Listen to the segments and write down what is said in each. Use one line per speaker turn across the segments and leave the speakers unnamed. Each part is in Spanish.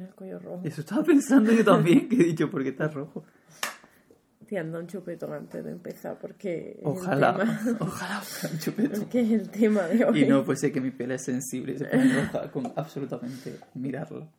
El cuello rojo.
Eso estaba pensando yo también, que he dicho, ¿por qué estás rojo?
Te anda un chupetón antes de empezar porque
Ojalá,
tema,
ojalá un chupetón.
porque es el tema de hoy.
Y no fuese que mi piel es sensible y se pone roja con absolutamente mirarlo.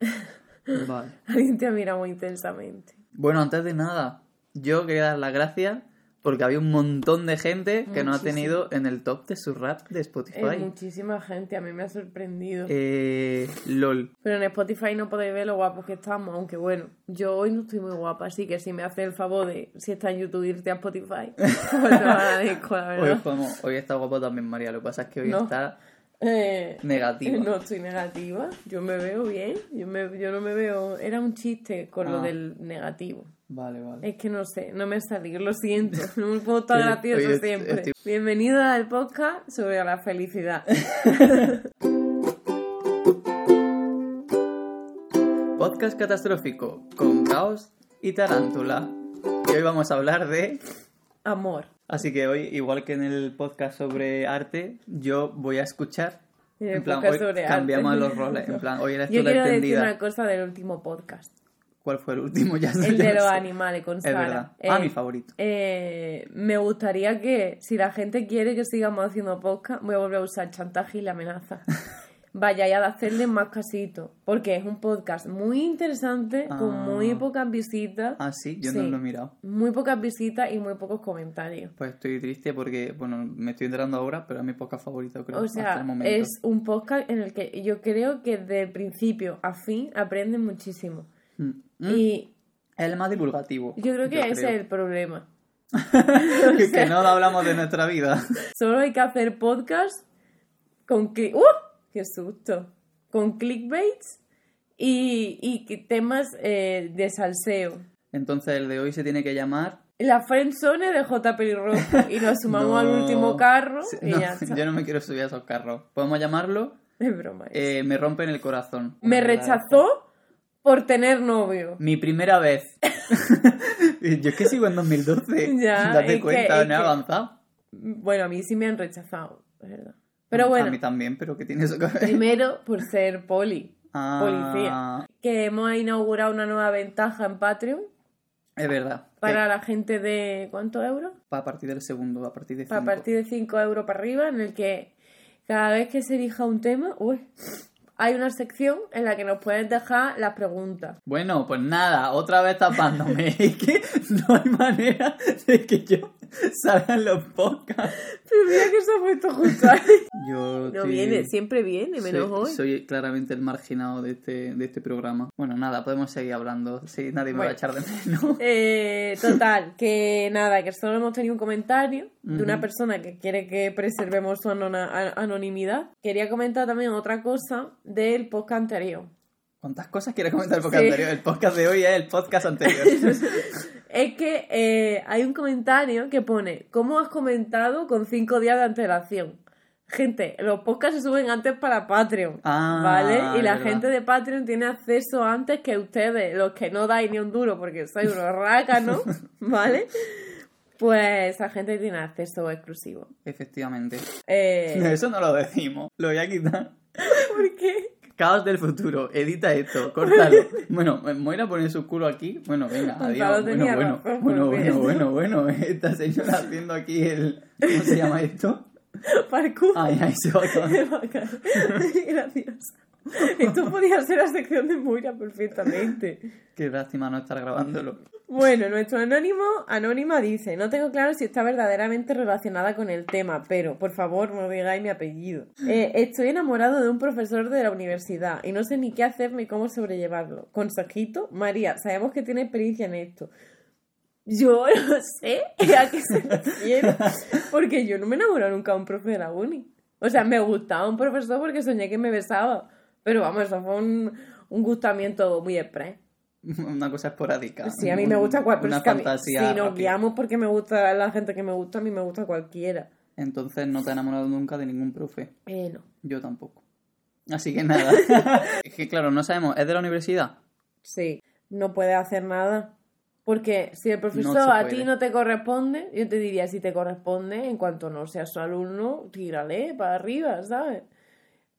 Vale.
Alguien te ha mirado muy intensamente.
Bueno, antes de nada, yo quería dar las gracias porque había un montón de gente que nos ha tenido en el top de su rap de Spotify.
muchísima gente, a mí me ha sorprendido.
Eh, LOL.
Pero en Spotify no podéis ver lo guapos que estamos, aunque bueno, yo hoy no estoy muy guapa, así que si me hace el favor de, si está en YouTube, irte a Spotify, pues lo agradezco, la
Hoy,
verdad.
podemos- hoy está guapo también María, lo que pasa es que hoy
No.
está
Eh,
negativa.
no estoy negativa, yo me veo bien, yo, me, yo no me veo... Era un chiste con lo
Ah.
del negativo.
Vale, vale.
Es que no sé, no me salió, lo siento, no me estar
Oye,
gracioso siempre.
estoy-
Bienvenido al podcast sobre la felicidad.
Podcast catastrófico con caos y tarántula. Y hoy vamos a hablar de...
Amor.
Así que hoy, igual que en el podcast sobre arte, yo voy a escuchar.
En
plan, hoy cambiamos
arte.
los roles. En plan, hoy eres tú
Yo
la
quiero decir una cosa del último podcast.
¿Cuál fue el último? Ya
El
ya
de los
sé.
animales con
Es
Sara.
verdad. Ah,
Eh,
mi favorito.
eh, me gustaría que, si la gente quiere que sigamos haciendo podcast, voy a volver a usar chantaje y la amenaza. Vayáis a hacerle más casito. Porque es un podcast muy interesante, con
Ah.
muy pocas visitas.
Ah, sí, yo no lo he mirado.
Muy pocas visitas y muy pocos comentarios.
Pues estoy triste porque, bueno, me estoy enterando ahora, pero es mi podcast favorito, creo.
O
hasta
sea,
el momento.
es un podcast en el que yo creo que de principio a fin aprenden muchísimo.
Mm. Mm.
Y
Es el más divulgativo.
yo creo que ese
creo.
es el problema.
que, que no hablamos de nuestra vida.
Solo hay que hacer podcast con cli- ¡Uh! ¡Qué susto! Con clickbaits y, y temas eh, de salseo.
Entonces el de hoy se tiene que llamar...
La friendzone de J. Pelirrojo y nos sumamos
No.
al último carro
Sí,
y
no,
ya está.
yo no me quiero subir a esos carros. Podemos llamarlo
Es broma.
eh, Me rompen el corazón.
Me rechazó por tener novio.
Mi primera vez. Yo es que sigo en 2012.
Ya,
Date
que-
cuenta, no he avanzado.
Bueno, a mí sí me han rechazado, verdad. Pero
A
bueno,
mí también, pero ¿qué tiene eso que ver?
primero por ser poli,
Ah,
policía. Que hemos inaugurado una nueva ventaja en Patreon
Es verdad.
para la gente de ¿cuántos euros?
A partir del segundo, a partir de
A
cinco.
partir de 5 euros para arriba, en el que cada vez que se elija un tema, uy, hay una sección en la que nos puedes dejar las preguntas.
Bueno, pues nada, otra vez tapándome. es que no hay manera de que yo salga en los podcasts.
Pero mira que se ha puesto justo ahí.
Yo
No viene, siempre viene, menos
soy,
hoy.
soy claramente el marginado de este, de este programa. Bueno, nada, podemos seguir hablando. Sí, nadie me va a echar de menos.
Eh, total, que nada, que solo hemos tenido un comentario de una persona que quiere que preservemos su anona- anonimidad. Quería comentar también otra cosa del podcast anterior.
¿Cuántas cosas quiere comentar el podcast
Sí.
anterior? El podcast de hoy es el podcast anterior.
Es que eh, hay un comentario que pone, ¿cómo has comentado con cinco días de antelación? Gente, los podcasts se suben antes para Patreon,
Ah,
¿vale? Y la
verdad.
gente de Patreon tiene acceso antes que ustedes, los que no dais ni un duro porque sois unos rácanos, ¿vale? Pues esa gente tiene acceso exclusivo.
Efectivamente.
Eh,
Eso no lo decimos. Lo voy a quitar.
¿Por qué?
Caos del futuro. Edita esto. Córtalo. Bueno, me voy a poner su culo aquí. Bueno, venga, adiós. Bueno, bueno, bueno, bueno, bueno, bueno. Esta señora haciendo aquí el... ¿Cómo se llama esto?
Parkour.
Ay, ay, se va todo.
Bacán. Esto podría ser la sección de Moira perfectamente.
Qué lástima no estar grabándolo.
Bueno, nuestro anónimo, anónima dice, no tengo claro si está verdaderamente relacionada con el tema, pero por favor no digáis mi apellido. Eh, estoy enamorado de un profesor de la universidad y no sé ni qué hacer ni cómo sobrellevarlo. Consejito, María, sabemos que tiene experiencia en esto. Yo no sé a qué se refiere, porque yo no me enamoro nunca de un profe de la uni. O sea, me gustaba un profesor porque soñé que me besaba, pero vamos, eso fue un, un gustamiento muy express.
Una cosa esporádica.
Sí, a mí me gusta cual- pero
Una fantasía.
Si nos guiamos porque me gusta la gente que me gusta, a mí me gusta cualquiera.
Entonces no te has enamorado nunca de ningún profe.
Eh, no.
Yo tampoco. Así que nada. es que claro, no sabemos. ¿Es de la universidad?
Sí, no puedes hacer nada. Porque si el profesor
No
a ti no te corresponde, yo te diría si te corresponde, en cuanto no seas su alumno, tírale para arriba, ¿sabes?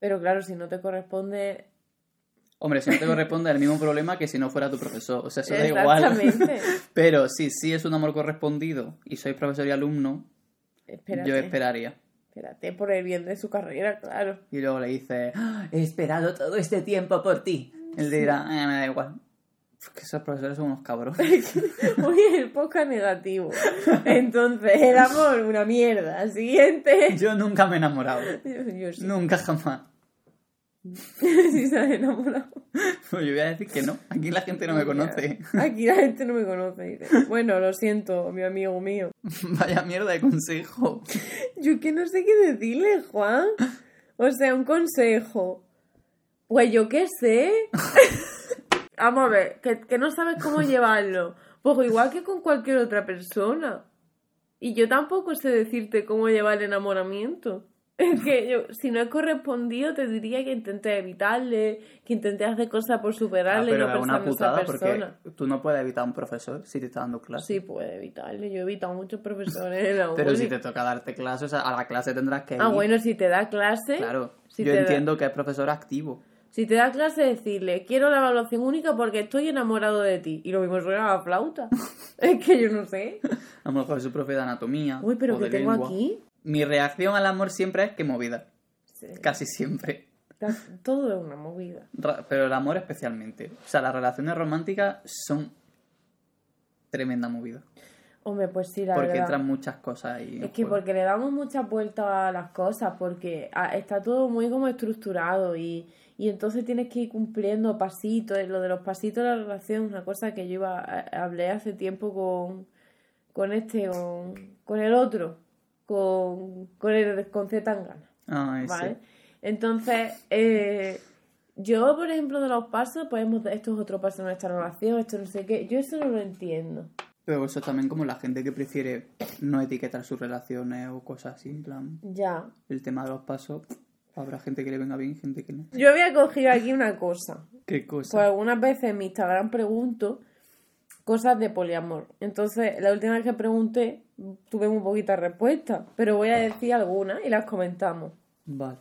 Pero claro, si no te corresponde,
Hombre, si no te corresponde, es el mismo problema que si no fuera tu profesor. O sea, eso da igual.
Exactamente.
Pero si sí es un amor correspondido y sois profesor y alumno,
Espérate.
yo esperaría.
Espérate, por el bien de su carrera, claro.
Y luego le dice, "Ah, he esperado todo este tiempo por ti. Él dirá, "Eh, me da igual. Es que esos profesores son unos cabrones.
Hoy el poca negativo. Entonces, el amor, una mierda. Siguiente.
Yo nunca me he enamorado.
Yo, yo sí.
Nunca jamás.
Sí se han enamorado.
Pues yo voy a decir que no. Aquí la gente no me conoce.
Aquí la gente no me conoce. dice. Bueno, lo siento, mi amigo mío.
Vaya mierda de consejo.
Yo que no sé qué decirle, Juan. O sea, un consejo. Pues yo qué sé. Vamos a ver, que, que no sabes cómo llevarlo. Pues igual que con cualquier otra persona. Y yo tampoco sé decirte cómo llevar el enamoramiento. Es que yo, si no he correspondido, te diría que intenté evitarle, que intenté hacer cosas por
Ah,
superarle y
pero
no
es una putada porque tú no puedes evitar a un profesor si te está dando clase.
Sí, puede evitarle. Yo he evitado muchos profesores en la
Pero si te toca darte clase, o sea, a la clase tendrás que ir.
Ah, bueno, si te da clase,
Claro.
si
yo
da-
entiendo que es profesor activo.
Si te da clase, decirle, quiero la evaluación única porque estoy enamorado de ti. Y lo mismo suena a la flauta. es que yo no sé.
A lo mejor es su profe de anatomía.
Uy, pero
o
que
de
tengo
lengua.
aquí.
Mi reacción al amor siempre es que movida.
Sí,
Casi siempre.
todo es una movida.
Pero el amor especialmente. O sea, las relaciones románticas son tremenda movida.
Hombre, pues sí, la
porque
verdad.
entran muchas cosas ahí. en
Es que
juego.
porque le damos muchas vueltas a las cosas, porque está todo muy como estructurado y, y entonces tienes que ir cumpliendo pasitos. Y Lo de los pasitos de la relación es una cosa que yo iba, a- hablé hace tiempo con, con este, con, con el otro, con, con el con Z Tangana.
Ay, sí.
¿Vale? Entonces, eh, yo, por ejemplo, de los pasos, podemos, esto es otro paso de nuestra relación, esto no sé qué, yo eso no lo entiendo.
Pero eso es también como la gente que prefiere no etiquetar sus relaciones o cosas así. En plan,
Ya.
el tema de los pasos, habrá gente que le venga bien, gente que no.
Yo había cogido aquí una cosa.
¿Qué cosa?
Pues algunas veces en mi Instagram pregunto cosas de poliamor. Entonces, la última vez que pregunté, tuve muy poquitas respuestas, pero voy a decir algunas y las comentamos.
Vale.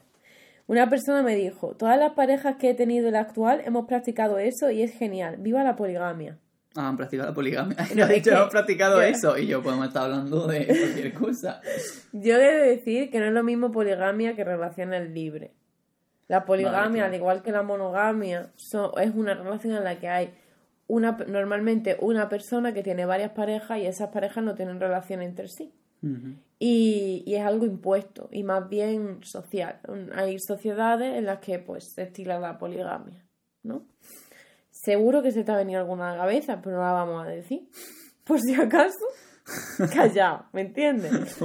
Una persona me dijo, todas las parejas que he tenido en la actual hemos practicado eso y es genial. ¡Viva la poligamia!
Han practicado la poligamia.
No, es que-
hemos practicado
yo-
eso. Y yo podemos estar hablando de cualquier cosa.
Yo he de decir que no es lo mismo poligamia que relaciones libres. La poligamia,
Vale, claro.
al igual que la monogamia, son- es una relación en la que hay una normalmente una persona que tiene varias parejas y esas parejas no tienen relación entre sí. Y, y es algo impuesto y más bien social. Hay sociedades en las que pues se estila la poligamia, ¿no? Seguro que se te ha venido alguna a la cabeza, pero no la vamos a decir. Por si acaso, callado, ¿me entiendes?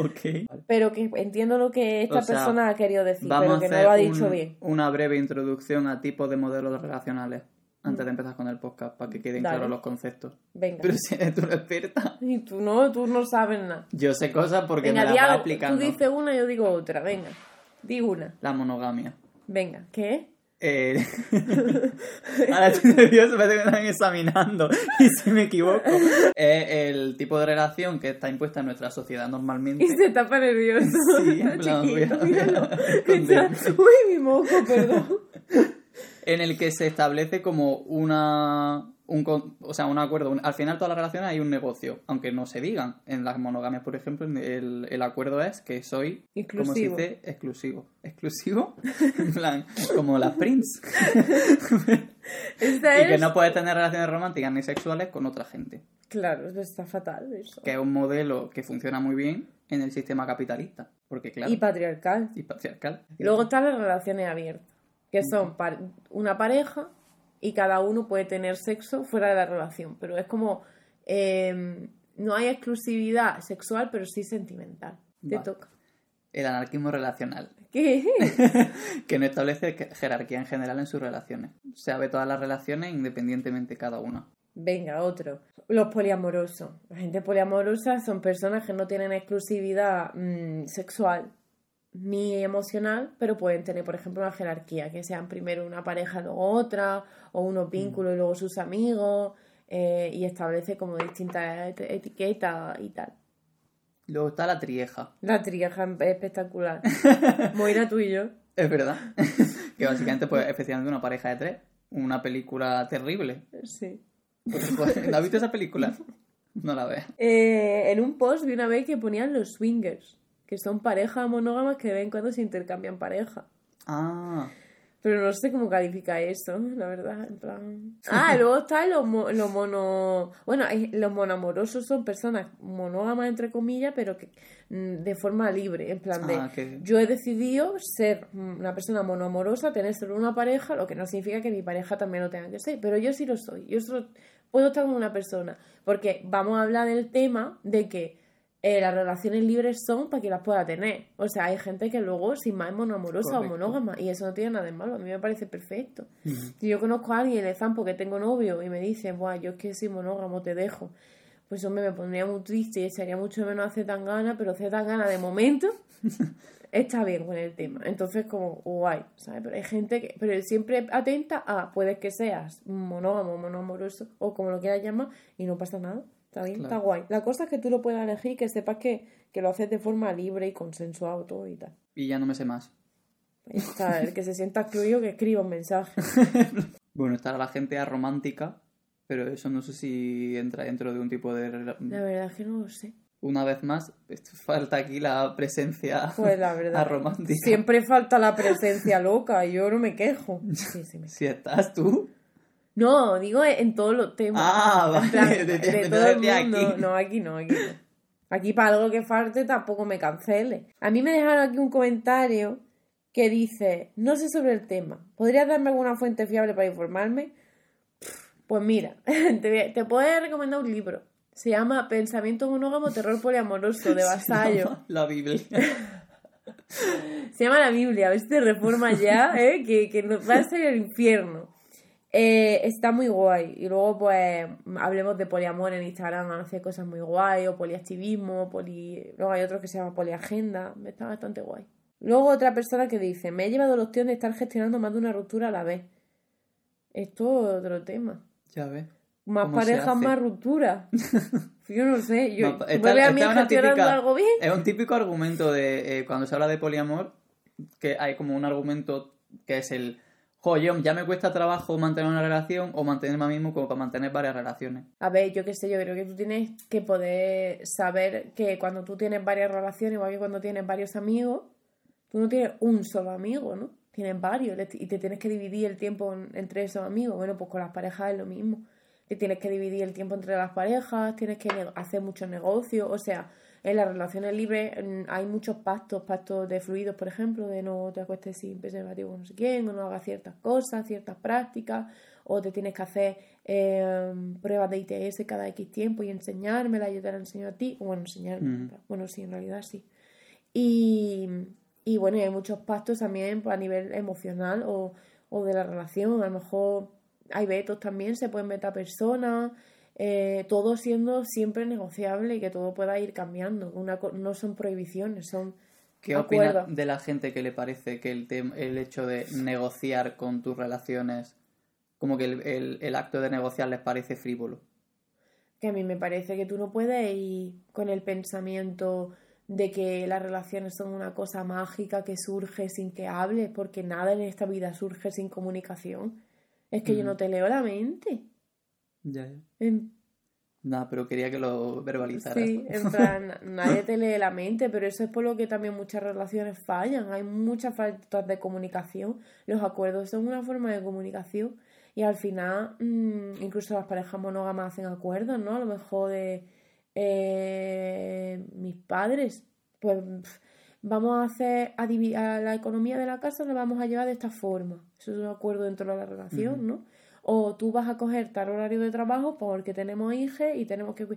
Pero que entiendo lo que esta
O sea,
persona ha querido decir, pero que no lo ha dicho
un-
bien.
una breve introducción a tipos de modelos relacionales antes de empezar con el podcast, para que queden
Dale.
claros los conceptos.
Venga.
Pero si eres tú la experta,
Y tú no, tú no sabes nada.
yo sé cosas porque
Venga,
me las va
algo.
explicando.
Tú dices una, yo digo otra. Venga, di una.
La monogamia.
Venga, ¿qué?
Eh... Ahora estoy nervioso, parece que me están examinando y si me equivoco. Es el tipo de relación que está impuesta en nuestra sociedad normalmente.
Y se tapa nervioso.
Sí, plan, a-
chiquito,
voy a
míralo.
esconderme.
Está- Uy, mi moco, perdón.
en el que se establece como una un o sea un acuerdo un- al final todas las relaciones hay un negocio aunque no se digan. En las monogamias por ejemplo el, el acuerdo es que soy como se dice exclusivo. Exclusivo. En plan como las prince.
Esta
y
es...
que no puedes tener relaciones románticas ni sexuales con otra gente.
Claro, eso está fatal eso.
que es un modelo que funciona muy bien en el sistema capitalista porque claro
Y patriarcal.
y patriarcal.
Y luego están las relaciones abiertas, que son una pareja y cada uno puede tener sexo fuera de la relación, pero es como eh, no hay exclusividad sexual, pero sí sentimental. Te
Vale.
toca.
el anarquismo relacional
¿Qué?
que no establece jerarquía en general en sus relaciones. Se ve todas las relaciones independientemente cada una.
Venga, otro. Los poliamorosos. La gente poliamorosa son personas que no tienen exclusividad mm, sexual ni emocional, pero pueden tener, por ejemplo, una jerarquía, que sean primero una pareja, luego otra, o unos vínculos y luego sus amigos, eh, y establece como distintas et- etiquetas y tal.
Luego está la trieja.
La trieja es espectacular. Moira, tú y yo.
Es verdad. que básicamente, pues, especialmente una pareja de tres. una película terrible.
Sí.
Pues, pues, ¿No has visto esa película? No la veas.
Eh, en un post vi una vez que ponían los swingers, que son parejas monógamas que de vez en cuando se intercambian pareja.
Ah,
Pero no sé cómo califica eso, la verdad. En plan... Ah, luego están los, mo- los mono... Bueno, los monoamorosos son personas monógamas, entre comillas, pero que mm, de forma libre. En plan de,
ah,
yo he decidido ser mm, una persona monoamorosa, tener solo una pareja, lo que no significa que mi pareja también lo tenga que ser. Pero yo sí lo soy. Yo solo puedo estar con una persona. Porque vamos a hablar del tema de que eh, las relaciones libres son para que las pueda tener. O sea, hay gente que luego sin más es monoamorosa
Correcto.
o monógama y eso no tiene nada de malo. A mí me parece perfecto. Si yo conozco a alguien le zampo que tengo novio y me dice, Buah, yo es que soy monógamo, te dejo. Pues hombre, me pondría muy triste y echaría mucho menos a Zetangana, pero Zetangana de momento está bien con el tema. Entonces, como guay, ¿sabes? Pero hay gente que, pero siempre atenta a, puedes que seas monógamo, monoamoroso o como lo quieras llamar y no pasa nada. Está bien,
Claro.
está guay. La cosa es que tú lo puedas elegir que sepas que, que lo haces de forma libre y consensuado todo y tal.
Y ya no me sé más.
Ahí está, el que se sienta excluido que escriba un mensaje.
Bueno, estará la gente aromántica, pero eso no sé si entra dentro de un tipo de...
La verdad es que no lo sé.
Una vez más, falta aquí la presencia
Pues la verdad.
aromántica.
Siempre falta la presencia loca yo no me quejo. Sí, sí, me-
Si estás tú...
No, digo en todos los temas.
Ah, vale,
plan,
de-
de,
de-
todo el mundo.
aquí.
No, aquí no, aquí no. Aquí para algo que falte tampoco me cancele. A mí me dejaron aquí un comentario que dice, no sé sobre el tema. ¿Podrías darme alguna fuente fiable para informarme? Pues mira, te, voy a- te puedo recomendar un libro. Se llama Pensamiento monógamo, terror poliamoroso, de Vasallo.
La Biblia.
Se llama la Biblia, a ver si te reforma ya, ¿eh? que, que nos va a ser el infierno. Eh, está muy guay. Y luego, pues, hablemos de poliamor en Instagram, hace cosas muy guay, o poliactivismo, poli... Luego hay otro que se llama poliagenda, está bastante guay. Luego otra persona que dice, me he llevado la opción de estar gestionando más de una ruptura a la vez. Esto es otro tema.
Ya ves.
Más
¿Cómo se
parejas, más ruptura. Yo no sé, yo...
No,
¿tú
esta-
me ves a mí gestionando
típica-
algo bien?
Es un típico argumento de eh, cuando se habla de poliamor, que hay como un argumento que es el, jo, yo, ya me cuesta trabajo mantener una relación o mantenerme a mí mismo como para mantener varias relaciones.
A ver, yo qué sé, yo creo que tú tienes que poder saber que cuando tú tienes varias relaciones, igual que cuando tienes varios amigos, tú no tienes un solo amigo, ¿no? Tienes varios y te tienes que dividir el tiempo en- entre esos amigos. Bueno, pues con las parejas es lo mismo. Te tienes que dividir el tiempo entre las parejas, tienes que hacer muchos negocios, o sea, en las relaciones libres hay muchos pactos, pactos de fluidos, por ejemplo, de no te acuestes sin preservativo con no sé quién, o no hagas ciertas cosas, ciertas prácticas, o te tienes que hacer eh, pruebas de ITS cada X tiempo y enseñármela, yo te la enseño a ti, o bueno, enseñarme, bueno, sí, en realidad sí. Y, y bueno, y hay muchos pactos también pues, a nivel emocional o, o de la relación, a lo mejor hay vetos también, se pueden vetar personas, eh, todo siendo siempre negociable y que todo pueda ir cambiando. Una, no son prohibiciones, son
¿Qué
acuerdos.
de la gente que le parece que el, el hecho de negociar con tus relaciones, como que el, el- el acto de negociar les parece frívolo?
que a mí me parece que tú no puedes ir con el pensamiento de que las relaciones son una cosa mágica que surge sin que hables, porque nada en esta vida surge sin comunicación. Es que yo no te leo la mente.
Ya, ya.
En-
Nada, pero quería que lo verbalizaras.
Sí, en plan, nadie te lee la mente, pero eso es por lo que también muchas relaciones fallan. Hay muchas faltas de comunicación. Los acuerdos son una forma de comunicación. Y al final, mm, incluso las parejas monógamas hacen acuerdos, ¿no? A lo mejor de eh, mis padres, pues vamos a hacer, a, a la economía de la casa la vamos a llevar de esta forma. Eso es un acuerdo dentro de la relación. ¿no? O tú vas a coger tal horario de trabajo porque tenemos hijos y tenemos que...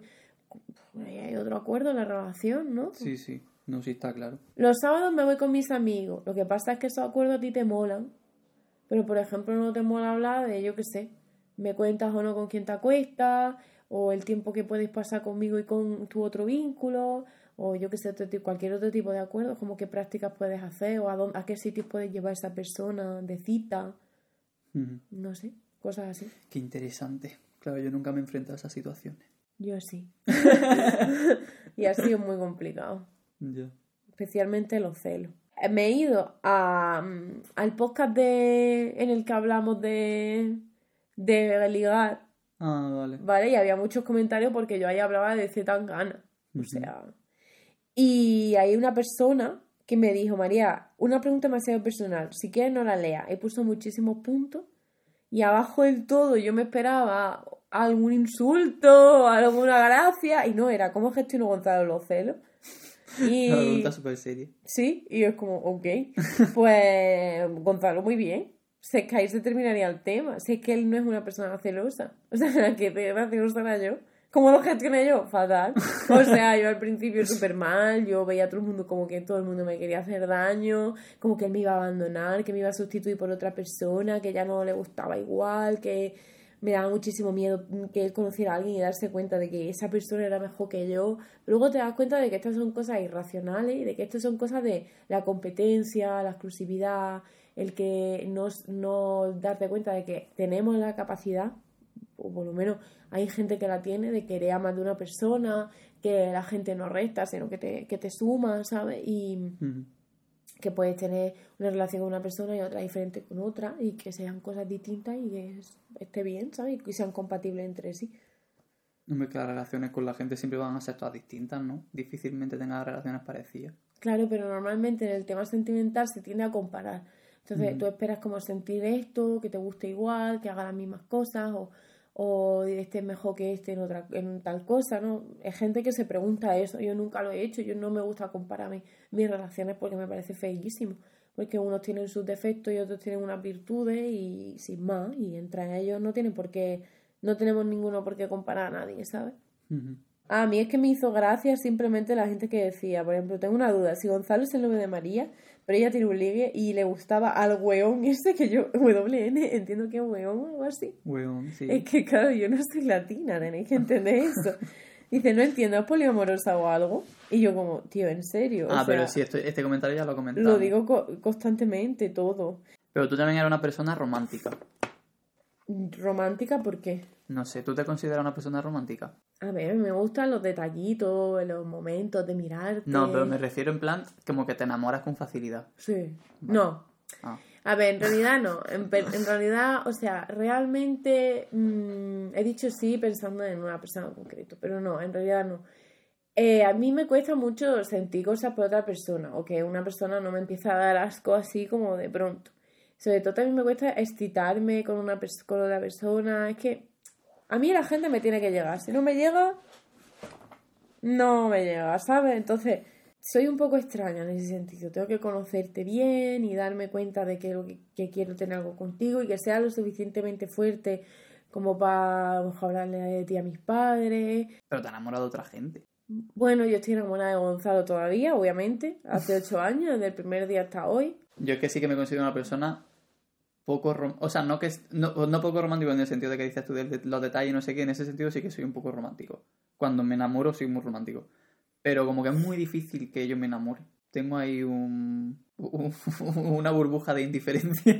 Ahí hay otro acuerdo en la relación, ¿no?
Sí, sí. No, sí está claro.
Los sábados me voy con mis amigos. Lo que pasa es que esos acuerdos a ti te molan. Pero, por ejemplo, no te mola hablar de, yo qué sé, me cuentas o no con quién te acuestas, o el tiempo que puedes pasar conmigo y con tu otro vínculo, o yo qué sé, cualquier otro tipo de acuerdos, como qué prácticas puedes hacer, o a, dónde, a qué sitios puedes llevar a esa persona de cita, no sé, cosas así.
Qué interesante. Claro, yo nunca me he enfrentado a esas situaciones.
Yo sí. y ha sido muy complicado.
Ya.
especialmente los celos. Me he ido a, mm, al podcast de, en el que hablamos de, de ligar,
Ah, vale.
¿vale? Y había muchos comentarios porque yo ahí hablaba de Z Tangana. O
Ujú.
sea. Y hay una persona que me dijo, María, una pregunta demasiado personal. Si quieres, no la lea. He puesto muchísimos puntos. Y abajo del todo yo me esperaba algún insulto, alguna gracia. Y no era, ¿cómo gestionó Gonzalo los celos? Y...
Una pregunta súper seria.
Sí, y es como, ok. Pues Gonzalo, muy bien. Es que ahí se terminaría el tema. Es que él no es una persona celosa. O sea, la que era celosa era yo. ¿Cómo lo gestioné yo? Fatal. O sea, yo al principio súper mal, yo veía a todo el mundo como que todo el mundo me quería hacer daño, como que él me iba a abandonar, que me iba a sustituir por otra persona, que ya no le gustaba igual, que me daba muchísimo miedo que él conociera a alguien y darse cuenta de que esa persona era mejor que yo. Luego te das cuenta de que estas son cosas irracionales y de que estas son cosas de la competencia, la exclusividad, el que no, no darte cuenta de que tenemos la capacidad, o por lo menos hay gente que la tiene, de querer a más de una persona, que la gente no resta, sino que te, que te suma, ¿sabes? Y que puedes tener una relación con una persona y otra diferente con otra y que sean cosas distintas y que es- esté bien, ¿sabes? Y que sean compatibles entre sí.
Hombre, que las relaciones con la gente siempre van a ser todas distintas, ¿no? Difícilmente tengas relaciones parecidas.
Claro, pero normalmente en el tema sentimental se tiende a comparar. Entonces tú esperas como sentir esto, que te guste igual, que haga las mismas cosas o, o este es mejor que este en, otra, en tal cosa, ¿no? Es gente que se pregunta eso. Yo nunca lo he hecho. Yo no me gusta compararme mis relaciones porque me parece feísimo. Porque unos tienen sus defectos y otros tienen unas virtudes y sin más. Y entre ellos no tienen por qué, no tenemos ninguno por qué comparar a nadie, ¿sabes?
Ujú.
A mí es que me hizo gracia simplemente la gente que decía, por ejemplo, tengo una duda, si Gonzalo es el nombre de María, pero ella tiene un ligue y le gustaba al weón ese que yo, WN, entiendo que es weón o algo así.
Weón, sí.
Es que claro, yo no soy latina, tenéis que entender eso. Dice, no entiendo, ¿es poliamorosa o algo? Y yo como, tío, ¿en serio? O
ah,
sea,
pero sí, esto- este comentario ya lo comentamos.
Lo digo co- constantemente, todo.
Pero tú también eres una persona romántica.
Romántica, ¿por qué?
No sé, ¿tú te consideras una persona romántica?
A ver, me gustan los detallitos, los momentos de mirarte.
No, pero me refiero en plan como que te enamoras con facilidad.
Sí. No.
Ah,
A ver, en realidad no. En, en realidad, o sea, realmente mm, he dicho sí pensando en una persona en concreto, pero no, en realidad no. Eh, a mí me cuesta mucho sentir cosas por otra persona o que una persona no me empieza a dar asco así como de pronto. Sobre todo también me cuesta excitarme con una con otra persona. Es que a mí la gente me tiene que llegar. Si no me llega, no me llega, ¿sabes? Entonces, soy un poco extraña en ese sentido. Tengo que conocerte bien y darme cuenta de que, que, quiero tener algo contigo y que sea lo suficientemente fuerte como para hablarle de ti a mis padres.
pero te enamoras de otra gente.
Bueno, yo estoy enamorada de Gonzalo todavía, obviamente, hace ocho años, desde el primer día hasta hoy.
Yo es que sí que me considero una persona poco rom- o sea, no que es- no, no poco romántico en el sentido de que dices tú de, los detalles, no sé qué, en ese sentido sí que soy un poco romántico. Cuando me enamoro soy muy romántico. Pero como que es muy difícil que yo me enamore. Tengo ahí un, un- una burbuja de indiferencia.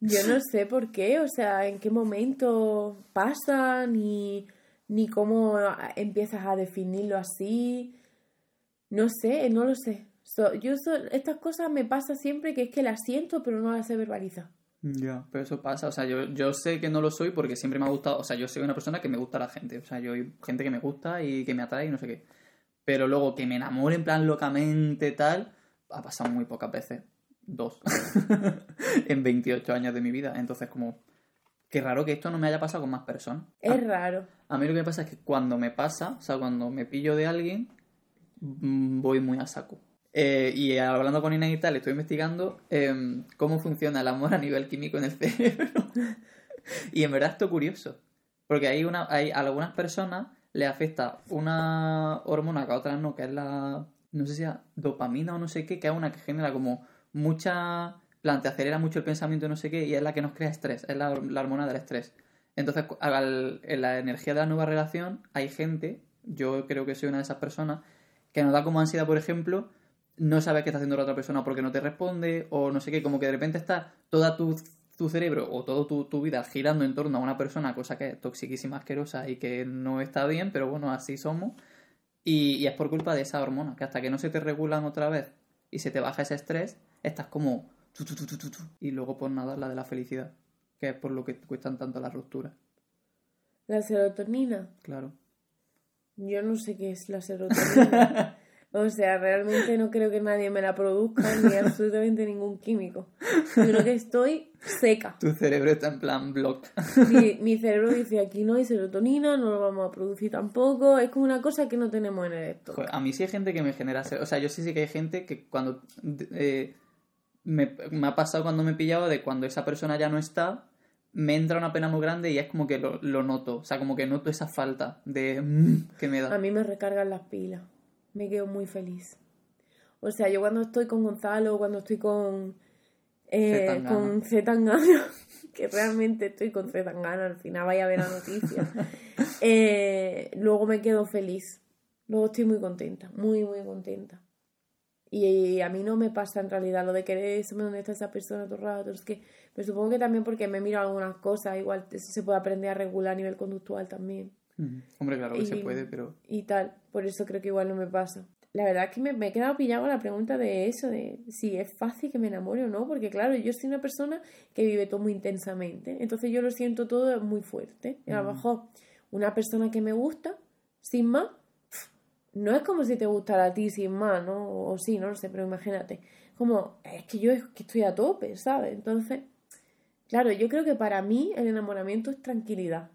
Yo no sé por qué, o sea, en qué momento pasa, ni, ni cómo empiezas a definirlo así. No sé, no lo sé. Yo so- estas cosas me pasa siempre que es que las siento, pero no las sé verbalizar.
Ya, pero eso pasa, o sea, yo, yo sé que no lo soy porque siempre me ha gustado, o sea, yo soy una persona que me gusta la gente, o sea, yo hay gente que me gusta y que me atrae y no sé qué. Pero luego que me enamore en plan locamente tal, ha pasado muy pocas veces. Dos. en 28 años de mi vida. Entonces, como, qué raro que esto no me haya pasado con más personas.
Es raro.
A mí lo que me pasa es que cuando me pasa, o sea, cuando me pillo de alguien, mm, voy muy a saco. Eh, y hablando con Inés y tal, estoy investigando em, cómo funciona el amor a nivel químico en el cerebro. y en verdad esto es curioso. Porque hay, una, hay a algunas personas le afecta una hormona que a otras no, que es la, no sé si es dopamina o no sé qué, que es una que genera como mucha, plan, te acelera mucho el pensamiento no sé qué, y es la que nos crea estrés, es la, la hormona del estrés. Entonces, en la energía de la nueva relación, hay gente, yo creo que soy una de esas personas, que nos da como ansiedad, por ejemplo, no sabes qué está haciendo la otra persona porque no te responde, o no sé qué, como que de repente está toda tu, tu cerebro o toda tu, tu vida girando en torno a una persona, cosa que es toxiquísima, asquerosa y que no está bien, pero bueno, así somos. Y, y es por culpa de esa hormona, que hasta que no se te regulan otra vez y se te baja ese estrés, estás como... tu, tu, tu, tu, tu, tu, y luego por nada la de la felicidad. que es por lo que cuestan tanto las rupturas.
La serotonina.
Claro.
Yo no sé qué es la serotonina. o sea, realmente no creo que nadie me la produzca ni absolutamente ningún químico. Yo creo que estoy seca.
Tu cerebro está en plan block.
Mi, mi cerebro dice aquí no hay serotonina, no lo vamos a producir tampoco. Es como una cosa que no tenemos en el.
Joder, a mí sí hay gente que me genera... O sea, yo sí sé que hay gente que cuando... eh, me, me ha pasado cuando me he pillado de cuando esa persona ya no está, me entra una pena muy grande y es como que lo, lo noto. O sea, como que noto esa falta de... mm, que me da.
A mí me recargan las pilas. Me quedo muy feliz. O sea, yo cuando estoy con Gonzalo, cuando estoy con eh,
Zetangana.
con Zetangana, que realmente estoy con Zetangana, al final vaya a ver la noticia, eh, luego me quedo feliz. Luego estoy muy contenta, muy, muy contenta. Y, a mí no me pasa en realidad lo de querer saber dónde está esa persona todo el rato. Es que, pero supongo que también porque me miro algunas cosas, igual eso se puede aprender a regular a nivel conductual también
Mm. Hombre, claro que se puede, pero...
y tal. Por eso creo que igual no me pasa. La verdad es que me, me he quedado pillado con la pregunta de eso, de si es fácil que me enamore o no, porque claro, yo soy una persona que vive todo muy intensamente, entonces yo lo siento todo muy fuerte. Y a lo mejor una persona que me gusta, sin más, no es como si te gustara a ti sin más, ¿no? O sí, no lo sé, pero imagínate. Como, es que yo es que estoy a tope, ¿sabes? Entonces, claro, yo creo que para mí el enamoramiento es tranquilidad.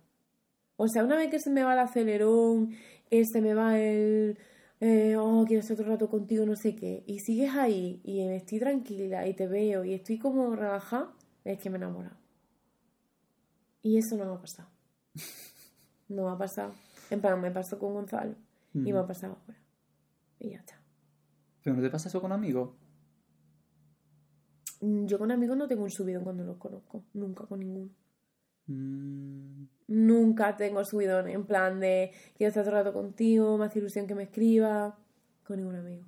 O sea, una vez que se me va el acelerón, que se me va el, eh, oh, quiero estar otro rato contigo, no sé qué, y sigues ahí y estoy tranquila y te veo y estoy como relajada, es que me he enamorado. Y eso no me ha pasado. No me ha pasado. En plan, me pasó con Gonzalo y me ha pasado ahora. Y ya está.
¿Pero no te pasa eso con amigos?
Mm, Yo con amigos no tengo un subidón cuando los conozco. Nunca con ninguno.
Mm.
Nunca tengo subidón en plan de quiero estar todo el rato contigo, me hace ilusión que me escriba. Con ningún amigo.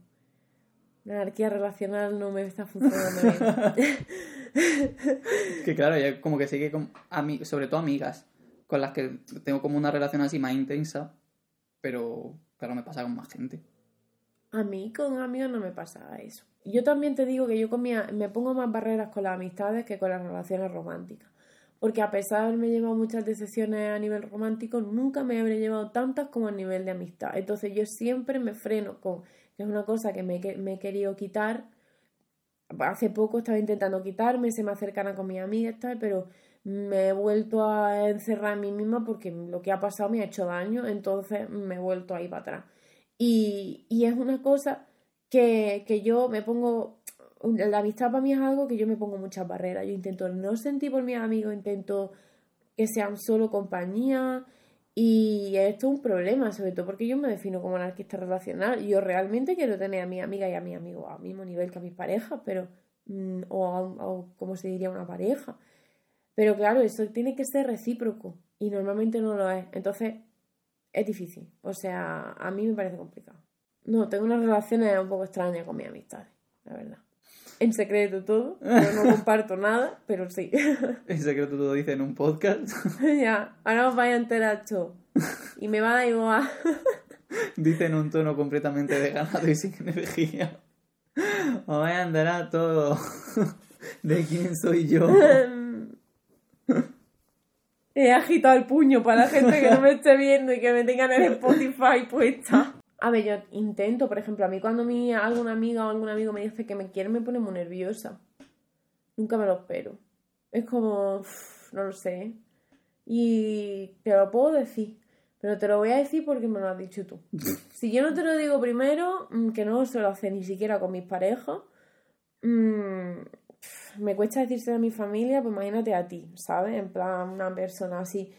La anarquía relacional no me está funcionando bien.
Que claro, ya como que sé que con sobre todo amigas, con las que tengo como una relación así más intensa, pero claro, me pasa con más gente.
A mí con amigos no me pasa eso. Yo también te digo que yo me pongo más barreras con las amistades que con las relaciones románticas. Porque a pesar de haberme llevado muchas decepciones a nivel romántico, nunca me habré llevado tantas como a nivel de amistad. Entonces yo siempre me freno con, que es una cosa que me, me he querido quitar. Hace poco estaba intentando quitarme, se me acercan con mis amigas tal, pero me he vuelto a encerrar en mí misma porque lo que ha pasado me ha hecho daño, entonces me he vuelto ahí para atrás. Y, y es una cosa que, que yo me pongo, la amistad para mí es algo que yo me pongo muchas barreras. Yo intento no sentir por mis amigos, intento que sean solo compañía. Y esto es un problema, sobre todo porque yo me defino como anarquista relacional. Yo realmente quiero tener a mi amiga y a mi amigo al mismo nivel que a mis parejas, pero. mm, o, a o como se diría una pareja. Pero claro, eso tiene que ser recíproco. Y normalmente no lo es. Entonces, es difícil. O sea, a mí me parece complicado. No, tengo unas relaciones un poco extrañas con mis amistades, la verdad. En secreto todo. Yo no comparto nada, pero sí.
En secreto todo dice en un podcast.
ya, ahora os vais a enterar todo. Y me va a igual.
dice en un tono completamente de ganado y sin energía. Os voy a enterar todo de quién soy yo.
He agitado el puño para la gente que no me esté viendo y que me tengan en Spotify puesta. A ver, yo intento, por ejemplo, a mí cuando mi, alguna amiga o algún amigo me dice que me quiere me pone muy nerviosa. Nunca me lo espero. Es como, no lo sé. Y te lo puedo decir, pero te lo voy a decir porque me lo has dicho tú. Si yo no te lo digo primero, mm, que no se lo hace ni siquiera con mis parejas, mm, me cuesta decirse a mi familia, pues imagínate a ti, ¿sabes? En plan, una persona así.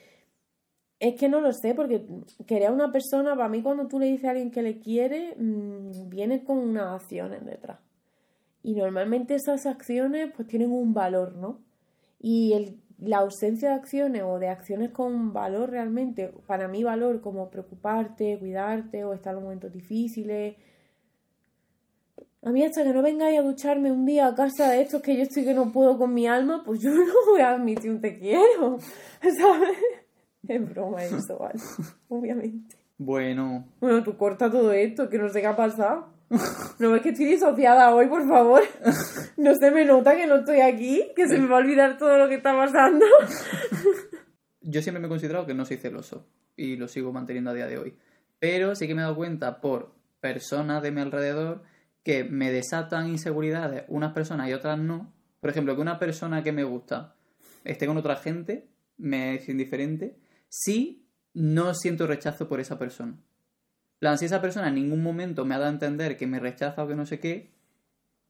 Es que no lo sé, porque querer a una persona, para mí cuando tú le dices a alguien que le quiere, mm, viene con unas acciones detrás. Y normalmente esas acciones pues tienen un valor, ¿no? Y el, la ausencia de acciones o de acciones con valor realmente, para mí valor como preocuparte, cuidarte o estar en momentos difíciles, a mí hasta que no vengáis a ducharme un día a casa de estos que yo estoy que no puedo con mi alma, pues yo no voy a admitir un te quiero, ¿sabes? Es broma eso, ¿vale? Obviamente.
Bueno,
Bueno, tú corta todo esto, que no sé qué ha pasado. No ves que estoy disociada hoy, por favor. No se me nota que no estoy aquí, que se me va a olvidar todo lo que está pasando.
Yo siempre me he considerado que no soy celoso y lo sigo manteniendo a día de hoy. Pero sí que me he dado cuenta por personas de mi alrededor que me desatan inseguridades unas personas y otras no. Por ejemplo, que una persona que me gusta esté con otra gente, me es indiferente, si no siento rechazo por esa persona. plan, si esa persona en ningún momento me ha dado a entender que me rechaza o que no sé qué,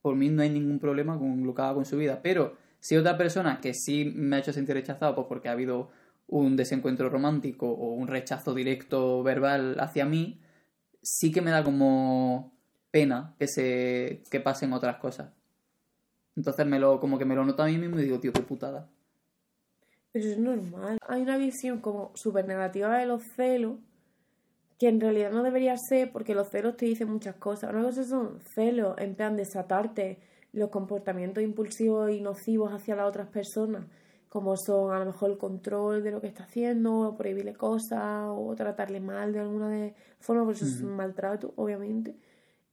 por mí no hay ningún problema con lo que haga con su vida. Pero si otra persona que sí me ha hecho sentir rechazado, pues porque ha habido un desencuentro romántico o un rechazo directo verbal hacia mí, sí que me da como pena que se que pasen otras cosas. Entonces me lo como que me lo noto a mí mismo y digo, tío, qué putada.
Pero es normal. Hay una visión como súper negativa de los celos que en realidad no debería ser porque los celos te dicen muchas cosas. Una cosa son celos en plan desatarte los comportamientos impulsivos y nocivos hacia las otras personas como son a lo mejor el control de lo que está haciendo, o prohibirle cosas, o tratarle mal de alguna de forma, por eso es un maltrato, obviamente.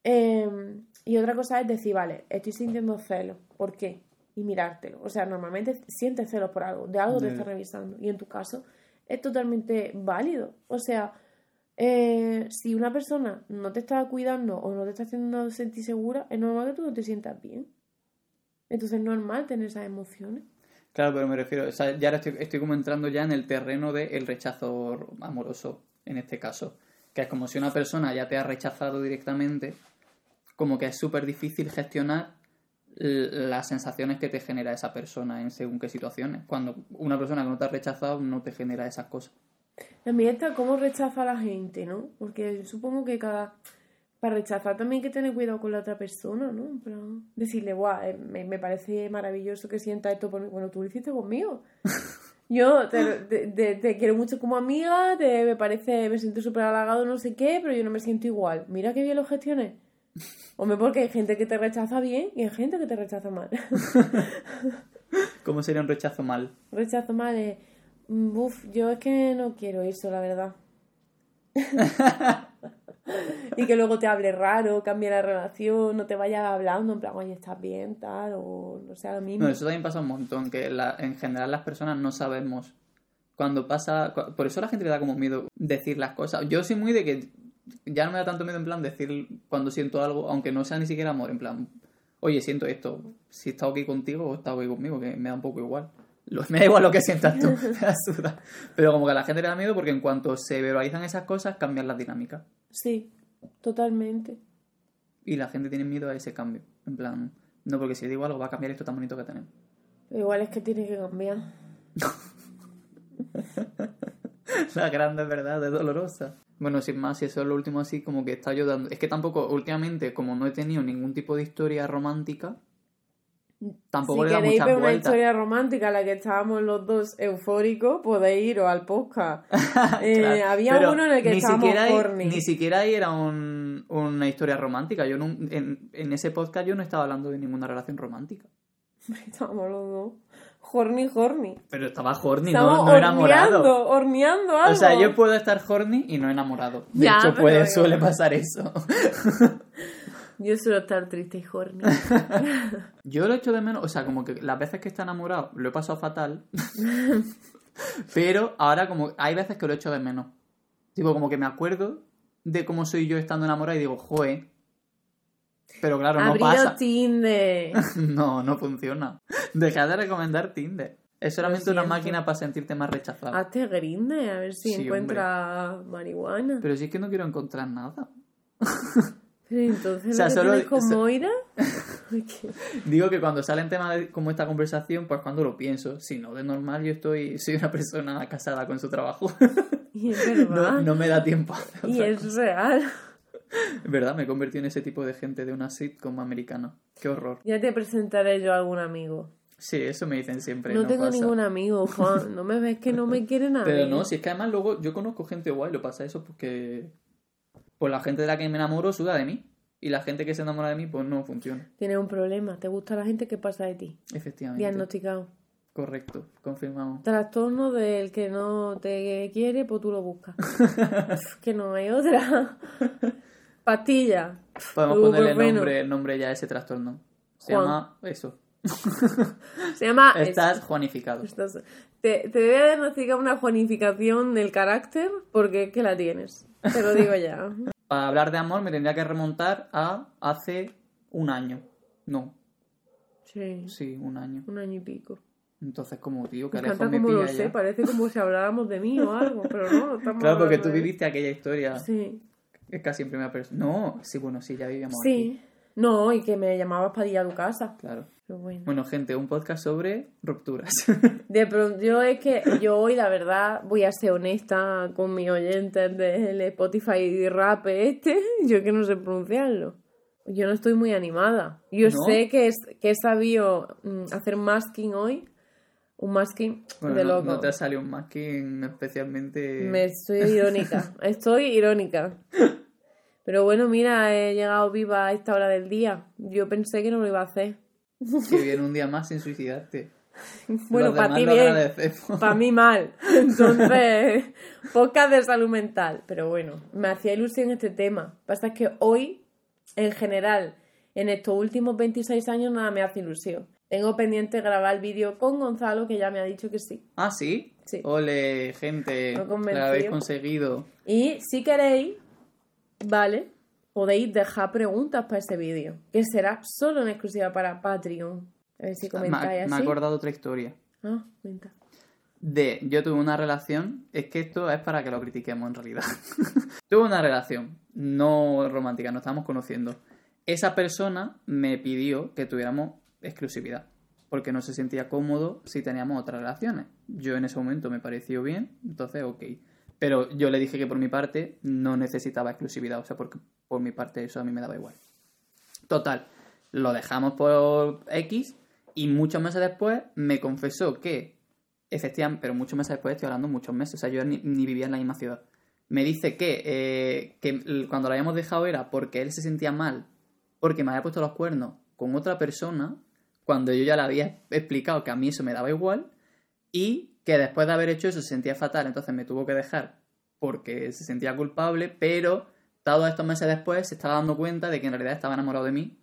Em, y otra cosa es decir, vale, estoy sintiendo celos, ¿por qué? Y mirártelo. O sea, normalmente sientes celos por algo, de algo te estás revisando. Y en tu caso es totalmente válido. O sea, eh, si una persona no te está cuidando o no te está haciendo sentir segura, es normal que tú no te sientas bien. Entonces es normal tener esas emociones.
Claro, pero me refiero, o sea, ya ahora estoy, como entrando ya en el terreno del rechazo amoroso, en este caso. Que es como si una persona ya te ha rechazado directamente, como que es súper difícil gestionar las sensaciones que te genera esa persona en según qué situaciones. Cuando una persona que no te ha rechazado no te genera esas cosas.
También está cómo rechaza a la gente, ¿no? Porque supongo que cada para rechazar también hay que tener cuidado con la otra persona, ¿no? Para decirle, guau, eh, me, parece maravilloso que sienta esto por mí. Bueno, tú lo hiciste conmigo. Yo te, quiero mucho como amiga, te, me parece, me siento súper halagado, no sé qué, pero yo no me siento igual. Mira qué bien lo gestioné. Hombre, porque hay gente que te rechaza bien y hay gente que te rechaza mal.
¿Cómo sería un rechazo mal?
Rechazo mal es, mm, uff, yo es que no quiero eso, la verdad. y que luego te hable raro, cambie la relación, no te vaya hablando en plan, oye, estás bien, tal, o no sea lo mismo.
No, eso también pasa un montón, que en general las personas no sabemos cuando pasa. Por eso a la gente le da como miedo decir las cosas. Yo soy muy de que ya no me da tanto miedo en plan decir cuando siento algo, aunque no sea ni siquiera amor, en plan, oye, siento esto, si he estado aquí contigo o he estado aquí conmigo, que me da un poco igual. Me da igual lo que sientas tú, me Pero como que a la gente le da miedo porque en cuanto se verbalizan esas cosas, cambian las dinámicas.
Sí, totalmente.
Y la gente tiene miedo a ese cambio. En plan, no, porque si digo algo va a cambiar esto tan bonito que tenemos.
Igual es que tiene que cambiar.
la grande verdad es dolorosa. Bueno, sin más, si eso es lo último así, como que está ayudando. Es que tampoco, últimamente, como no he tenido ningún tipo de historia romántica,
Tampoco si queréis ver una historia romántica la que estábamos los dos eufóricos, podéis iros al podcast. Eh, había uno en el que estábamos
horny. Ni siquiera ahí era un, una historia romántica. Yo en, en, ese podcast yo no estaba hablando de ninguna relación romántica.
Estábamos los dos. Horny, horny.
Pero estaba horny, no, no enamorado.
Horneando algo.
O sea, yo puedo estar horny y no enamorado. De hecho, puede, suele pasar eso.
Yo suelo estar triste y horny.
Yo lo echo de menos, o sea, como que las veces que está enamorado lo he pasado fatal. pero ahora como hay veces que lo echo de menos. Tipo, como que me acuerdo de cómo soy yo estando enamorado y digo, joe. Pero claro, no pasa.
Tinder.
no, no funciona. Deja de recomendar Tinder. Es solamente una máquina para sentirte más rechazado.
Hazte grinde, a ver si encuentras marihuana.
Pero si es que no quiero encontrar nada.
Entonces, o sea, solo, con Moira?
Digo que cuando salen temas como esta conversación, pues cuando lo pienso. Si no, de normal yo estoy, soy una persona casada con su trabajo.
Y es verdad.
No, me da tiempo.
y es real.
Verdad, me convertí en ese tipo de gente de una sitcom americana. Qué horror.
Ya te presentaré yo a algún amigo.
Sí, eso me dicen siempre.
No, tengo ningún amigo, Juan. No me ves que no me quiere nadie.
Pero no, si es que además luego yo conozco gente guay, lo pasa eso porque pues la gente de la que me enamoro suda de mí. Y la gente que se enamora de mí, pues no funciona.
Tienes un problema. ¿Te gusta la gente que pasa de ti?
Efectivamente.
Diagnosticado.
Correcto, confirmamos.
Trastorno del que no te quiere, pues tú lo buscas. que no hay otra. Pastilla.
Podemos ponerle
Ibuprofeno.
nombre, el nombre ya a ese trastorno. Se
Juan.
llama eso.
Se llama...
Estás juanificado.
Estás- Te, te voy a diagnosticar una juanificación del carácter porque es que la tienes. Te lo digo ya.
Para hablar de amor me tendría que remontar a hace un año. No,
Sí,
sí, un año.
un año y pico.
Entonces, como tío, que
encanta
me
como lo sé, parece como si habláramos de mí o algo, pero no, estamos
Claro, porque tú viviste aquella historia.
Sí,
Es casi en primera persona. No, sí, bueno, sí, ya vivíamos aquí.
sí. No, y que me llamabas para ir a tu casa.
Claro.
Pero bueno.
Bueno, gente, un podcast sobre rupturas.
De pronto, yo es que yo hoy, la verdad, voy a ser honesta con mis oyentes del Spotify rap este. Yo que no sé pronunciarlo. Yo no estoy muy animada. Yo
¿No?
sé que, es, que he sabido mm, hacer masking hoy. Un masking
Bueno,
de
no,
loco.
no te ha salido un masking especialmente...
Me estoy irónica. Estoy irónica. Pero bueno, mira, he llegado viva a esta hora del día. Yo pensé que no lo iba a hacer.
Que viene un día más sin suicidarte.
Bueno, para ti
lo
bien. Para mí mal. Entonces, podcast de salud mental. Pero bueno, me hacía ilusión este tema. Pasa es que hoy, en general, en estos últimos 26 años, nada me hace ilusión. Tengo pendiente grabar el vídeo con Gonzalo, que ya me ha dicho que sí.
Ah, ¿sí?
Sí.
Ole, gente. La habéis conseguido.
Y si queréis, ¿vale? Podéis dejar preguntas para ese vídeo, que será solo en exclusiva para Patreon. A ver si
Me,
comentáis
me
así.
acordado otra historia.
Ah, cuenta.
De, yo tuve una relación, es que esto es para que lo critiquemos en realidad. tuve una relación, no romántica, nos estábamos conociendo. Esa persona me pidió que tuviéramos exclusividad, porque no se sentía cómodo si teníamos otras relaciones. Yo en ese momento me pareció bien, entonces ok. Pero yo le dije que por mi parte no necesitaba exclusividad, o sea, porque por mi parte eso a mí me daba igual. Total, lo dejamos por X y muchos meses después me confesó que, efectivamente, pero muchos meses después estoy hablando muchos meses, o sea, yo ni, vivía en la misma ciudad. Me dice que, eh, que cuando lo habíamos dejado era porque él se sentía mal, porque me había puesto los cuernos con otra persona, cuando yo ya le había explicado que a mí eso me daba igual, y que después de haber hecho eso se sentía fatal, entonces me tuvo que dejar porque se sentía culpable, pero todos estos meses después se estaba dando cuenta de que en realidad estaba enamorado de mí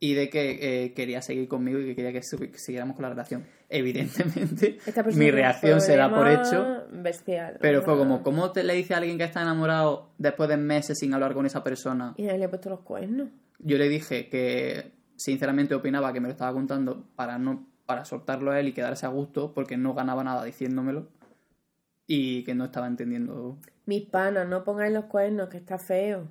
y de que eh, quería seguir conmigo y que quería que, siguiéramos con la relación. Evidentemente, mi reacción será por
problema
hecho,
Bestial.
pero fue como, ¿cómo te le dice a alguien que está enamorado después de meses sin hablar con esa persona?
Y le ha puesto los cuernos.
Yo le dije que sinceramente opinaba que me lo estaba contando para no para soltarlo a él y quedarse a gusto porque no ganaba nada diciéndomelo y que no estaba entendiendo
Mis panas, no pongáis los cuernos, que está feo.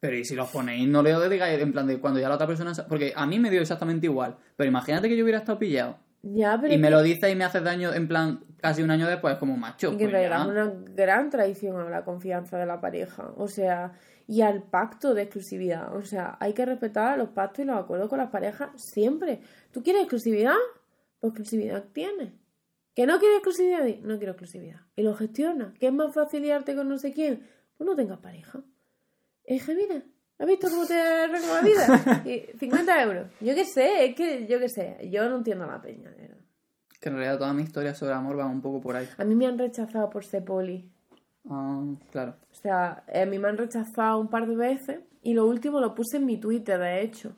Pero y si los ponéis, no le digáis en plan de cuando ya la otra persona... Porque a mí me dio exactamente igual. Pero imagínate que yo hubiera estado pillado.
Ya, pero
Y me
que-
lo dice y me hace daño en plan casi un año después, como macho.
y que
pues ya.
es una gran traición a la confianza de la pareja. O sea, y al pacto de exclusividad. O sea, hay que respetar los pactos y los acuerdos con las parejas siempre. ¿Tú quieres exclusividad? Exclusividad tienes. ¿Que no quieres exclusividad? No quiero exclusividad. Y lo gestiona. ¿Que es más fácil liarte con no sé quién? Pues no tengas pareja. Es que mira, ¿has visto cómo te arregla la vida? Y 50 euros. Yo qué sé, es que yo qué sé. Yo no entiendo la peña, de verdad.
Que en realidad toda mi historia sobre amor va un poco por ahí.
A mí me han rechazado por ser poli.
Ah, claro.
O sea, eh, a mí me han rechazado un par de veces y lo último lo puse en mi Twitter, de hecho.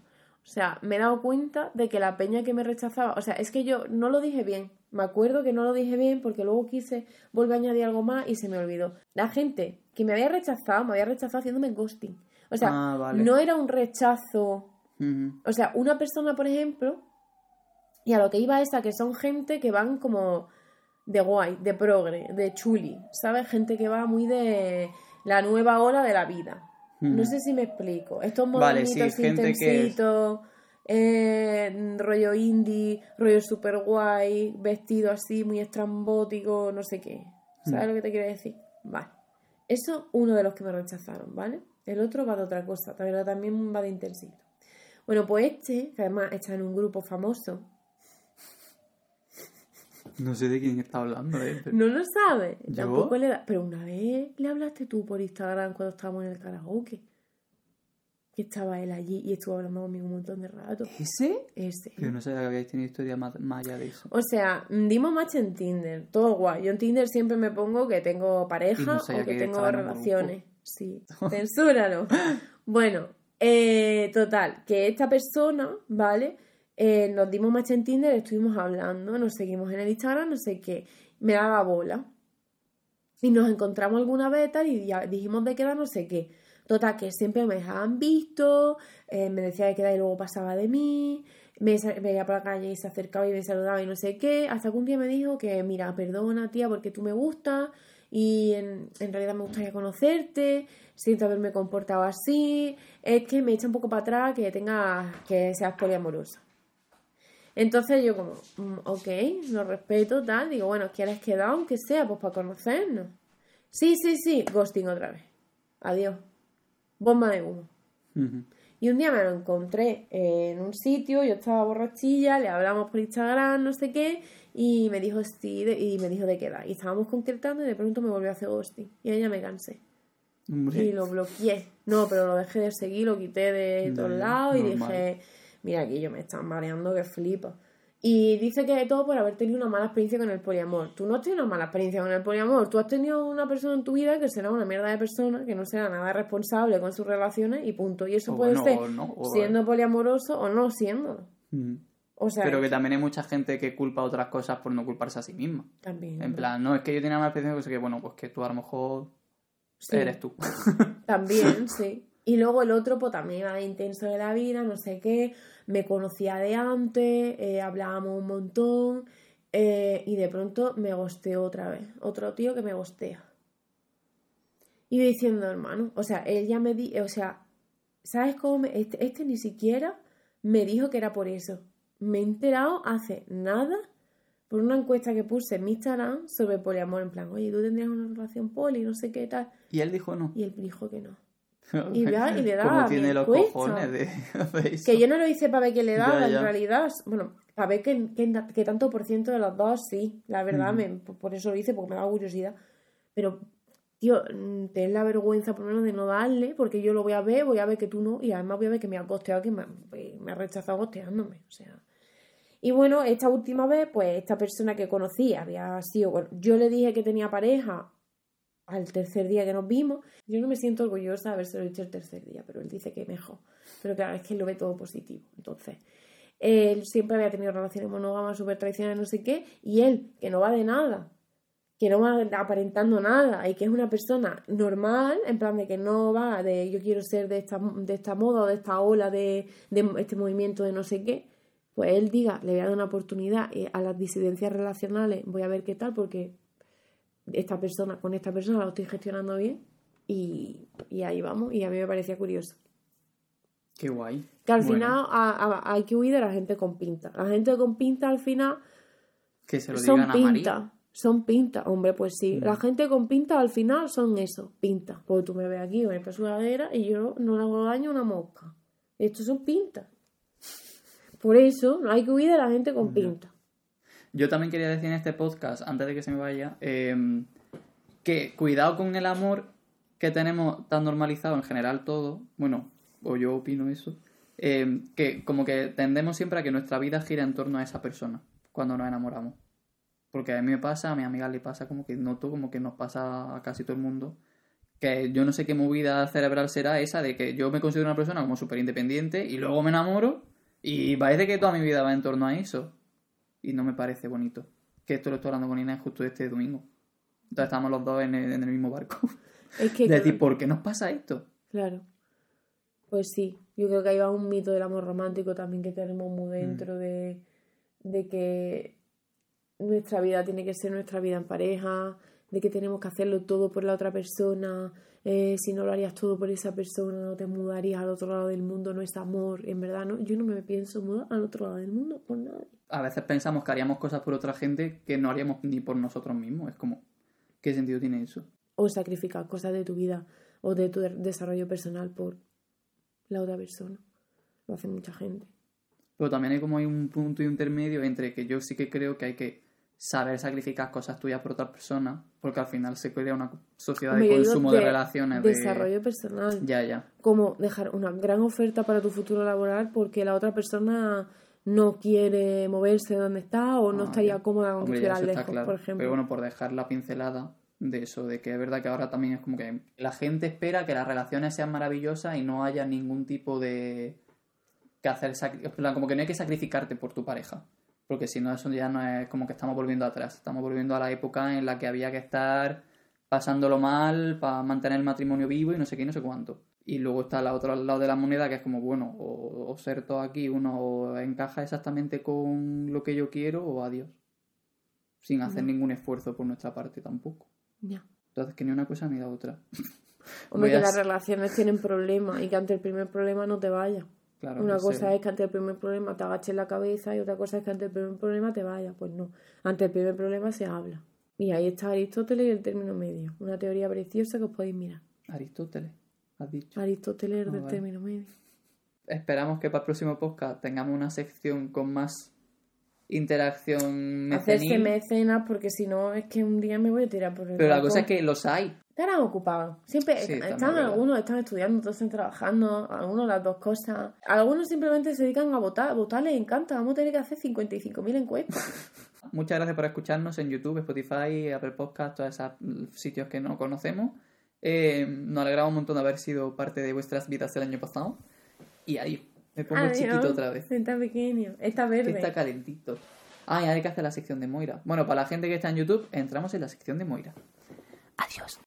O sea, me he dado cuenta de que la peña que me rechazaba, o sea, es que yo no lo dije bien. Me acuerdo que no lo dije bien porque luego quise volver a añadir algo más y se me olvidó. La gente que me había rechazado, me había rechazado haciéndome ghosting. O sea,
Ah, vale.
no era un rechazo o sea, una persona, por ejemplo, y a lo que iba es a que son gente que van como de guay, de progre, de chuli, ¿sabes? Gente que va muy de la nueva ola de la vida. No sé si me explico. Estos
Vale, sí, que es-
intensitos, eh, rollo indie, rollo super guay, vestido así, muy estrambótico, no sé qué. ¿Sabes lo que te quiero decir? Vale. Eso, uno de los que me rechazaron, ¿vale? El otro va de otra cosa, pero también va de intensito. Bueno, pues este, que además está en un grupo famoso,
No sé de quién está hablando, eh.
no lo sabe.
¿Yo?
Tampoco le da. Pero una vez le hablaste tú por Instagram cuando estábamos en el karaoke. Que estaba él allí y estuvo hablando conmigo un montón de rato.
¿Ese?
Ese.
Yo no sabía que habíais tenido historia más, más allá de eso.
O sea, dimos match en Tinder, todo guay. Yo en Tinder siempre me pongo que tengo pareja
no
o que
que
tengo relaciones. Sí, censúralo. bueno, eh, total, que esta persona, ¿vale? Eh, nos dimos match en Tinder, estuvimos hablando, nos seguimos en el Instagram, no sé qué. Me daba bola. Y nos encontramos alguna vez tal y dijimos de quedar no sé qué. Total, que siempre me dejaban visto, eh, me decía de quedar y luego pasaba de mí, me veía por la calle y se acercaba y me saludaba y no sé qué, hasta que un día me dijo que, mira, perdona tía porque tú me gustas y en, realidad me gustaría conocerte, siento haberme comportado así, es que me echa un poco para atrás que tenga que seas poliamorosa. Entonces yo como, mm, ok, lo respeto, tal, digo, bueno, ¿quieres quedar aunque sea? Pues para conocernos. Sí, sí, sí, ghosting otra vez. Adiós. Bomba de humo. Y un día me lo encontré en un sitio, yo estaba borrachilla, le hablamos por Instagram, no sé qué, y me dijo sí, y me dijo de quedar. Y estábamos concretando y de pronto me volvió a hacer ghosting. Y ya me cansé. Y lo bloqueé. No, pero lo dejé de seguir, lo quité de todos lados y dije, mira aquí yo me están mareando que flipa. Y dice que de todo por haber tenido una mala experiencia con el poliamor. Tú no has tenido una mala experiencia con el poliamor. Tú has tenido una persona en tu vida que será una mierda de persona, que no será nada responsable con sus relaciones y punto. Y eso puede ser siendo poliamoroso o no siendo.
O sea, Pero que también hay mucha gente que culpa otras cosas por no culparse a sí misma. También. En plan, no, es que yo tenía una mala experiencia, que bueno, pues que tú a lo mejor eres tú.
También, sí. Y luego el otro, pues también iba de intenso de la vida, no sé qué, me conocía de antes, eh, hablábamos un montón, eh, y de pronto me gosteó otra vez. Otro tío que me gostea. Y yo diciendo, hermano, o sea, él ya me di, o sea, ¿sabes cómo? este, este ni siquiera me dijo que era por eso. Me he enterado hace nada por una encuesta que puse en mi Instagram sobre poliamor, en plan, oye, ¿tú tendrías una relación poli? No sé qué tal.
Y él dijo no.
Y él dijo que no. Y, y le daba. Como tiene los cojones de, Que yo no lo hice para ver qué le daba, en realidad. Bueno, para ver qué, tanto por ciento de los dos sí. La verdad, me, por eso lo hice, porque me da curiosidad. Pero, tío, mm, ten la vergüenza por lo menos de no darle, porque yo lo voy a ver, voy a ver que tú no, y además voy a ver que me ha costeado, que me, me ha rechazado costeándome. O sea. Y bueno, esta última vez, pues esta persona que conocí había sido. Bueno, yo le dije que tenía pareja al tercer día que nos vimos. Yo no me siento orgullosa de haberse lo dicho el tercer día, pero él dice que mejor. Pero claro, es que él lo ve todo positivo. Entonces, él siempre había tenido relaciones monógamas súper tradicionales, no sé qué, y él, que no va de nada, que no va aparentando nada, y que es una persona normal, en plan de que no va de yo quiero ser de esta, de esta moda o de esta ola de, de este movimiento de no sé qué, pues él diga, le voy a dar una oportunidad eh, a las disidencias relacionales, voy a ver qué tal, porque esta persona, con esta persona lo estoy gestionando bien y, ahí vamos. Y a mí me parecía curioso.
Qué guay.
Que al final hay que huir de la gente con pinta. La gente con pinta al final que se lo son pinta. Son pinta, hombre, pues sí. La mm. gente con pinta al final son eso, pinta. Porque tú me ves aquí en esta sudadera y yo no le hago daño a una mosca. Estos son pintas. Por eso no hay que huir de la gente con pinta.
Yo también quería decir en este podcast, antes de que se me vaya, em, que cuidado con el amor que tenemos tan normalizado en general todo, bueno, o yo opino eso, em, que como que tendemos siempre a que nuestra vida gira en torno a esa persona cuando nos enamoramos. Porque a mí me pasa, a mi amiga le pasa, como que noto como que nos pasa a casi todo el mundo. Que yo no sé qué movida cerebral será esa de que yo me considero una persona como súper independiente y luego me enamoro y parece que toda mi vida va en torno a eso y no me parece bonito. Que esto lo estoy hablando con Inés justo este domingo. Entonces estamos los dos en el, mismo barco. Es que, decir, ¿por qué nos pasa esto?
Claro. Pues sí, yo creo que hay un mito del amor romántico también que tenemos muy dentro mm. de, de que nuestra vida tiene que ser nuestra vida en pareja, de que tenemos que hacerlo todo por la otra persona, eh, si no lo harías todo por esa persona, no te mudarías al otro lado del mundo, no es amor, en verdad, no, yo no me pienso mudar al otro lado del mundo por nadie.
A veces pensamos que haríamos cosas por otra gente que no haríamos ni por nosotros mismos, es como, ¿qué sentido tiene eso?
O sacrificar cosas de tu vida o de tu desarrollo personal por la otra persona, lo hace mucha gente.
Pero también hay como hay un punto intermedio entre que yo sí que creo que hay que saber sacrificar cosas tuyas por otras personas, porque al final se crea una sociedad de consumo de, relaciones.
Desarrollo personal.
Ya, ya.
Como dejar una gran oferta para tu futuro laboral porque la otra persona no quiere moverse de donde está o no ah, estaría cómoda con que lejos,
por ejemplo. Pero bueno, por dejar la pincelada, de eso, de que es verdad que ahora también es como que la gente espera que las relaciones sean maravillosas y no haya ningún tipo de que hacer plan, como que no hay que sacrificarte por tu pareja. Porque si no, eso ya no es como que estamos volviendo atrás. Estamos volviendo a la época en la que había que estar pasándolo mal para mantener el matrimonio vivo y no sé qué y no sé cuánto. Y luego está el otro lado de la moneda que es como, bueno, o, o ser todo aquí, uno o encaja exactamente con lo que yo quiero o adiós. Sin hacer ningún esfuerzo por nuestra parte tampoco.
Ya.
Entonces, que ni una cosa ni la otra.
Hombre,
a
que las relaciones tienen problemas y que ante el primer problema no te vayas.
Claro,
Una cosa es que ante el primer problema te agaches la cabeza y otra cosa es que ante el primer problema te vayas. Pues no. Ante el primer problema se habla. Y ahí está Aristóteles y el término medio. Una teoría preciosa que os podéis mirar.
Aristóteles, has dicho.
Aristóteles
Ah,
del
vale.
término medio.
Esperamos que para el próximo podcast tengamos una sección con más interacción
Hacerse
mecenil.
mecenas porque si no es que un día me voy a tirar por el
Pero la cosa es que los hay.
Estarán ocupados. Siempre
Sí,
están algunos están estudiando, otros están trabajando, algunos las dos cosas. Algunos simplemente se dedican a votar. Votar les encanta. Vamos a tener que hacer 55.000 encuestas.
Muchas gracias por escucharnos en YouTube, Spotify, Apple Podcast, todos esos sitios que no conocemos. Eh, nos alegramos un montón de haber sido parte de vuestras vidas el año pasado. Y ahí, me pongo
Adiós.
chiquito otra vez.
Está pequeño. Está verde.
está calentito. Ah, y hay que hacer la sección de Moira. Bueno, para la gente que está en YouTube, entramos en la sección de Moira.
Adiós.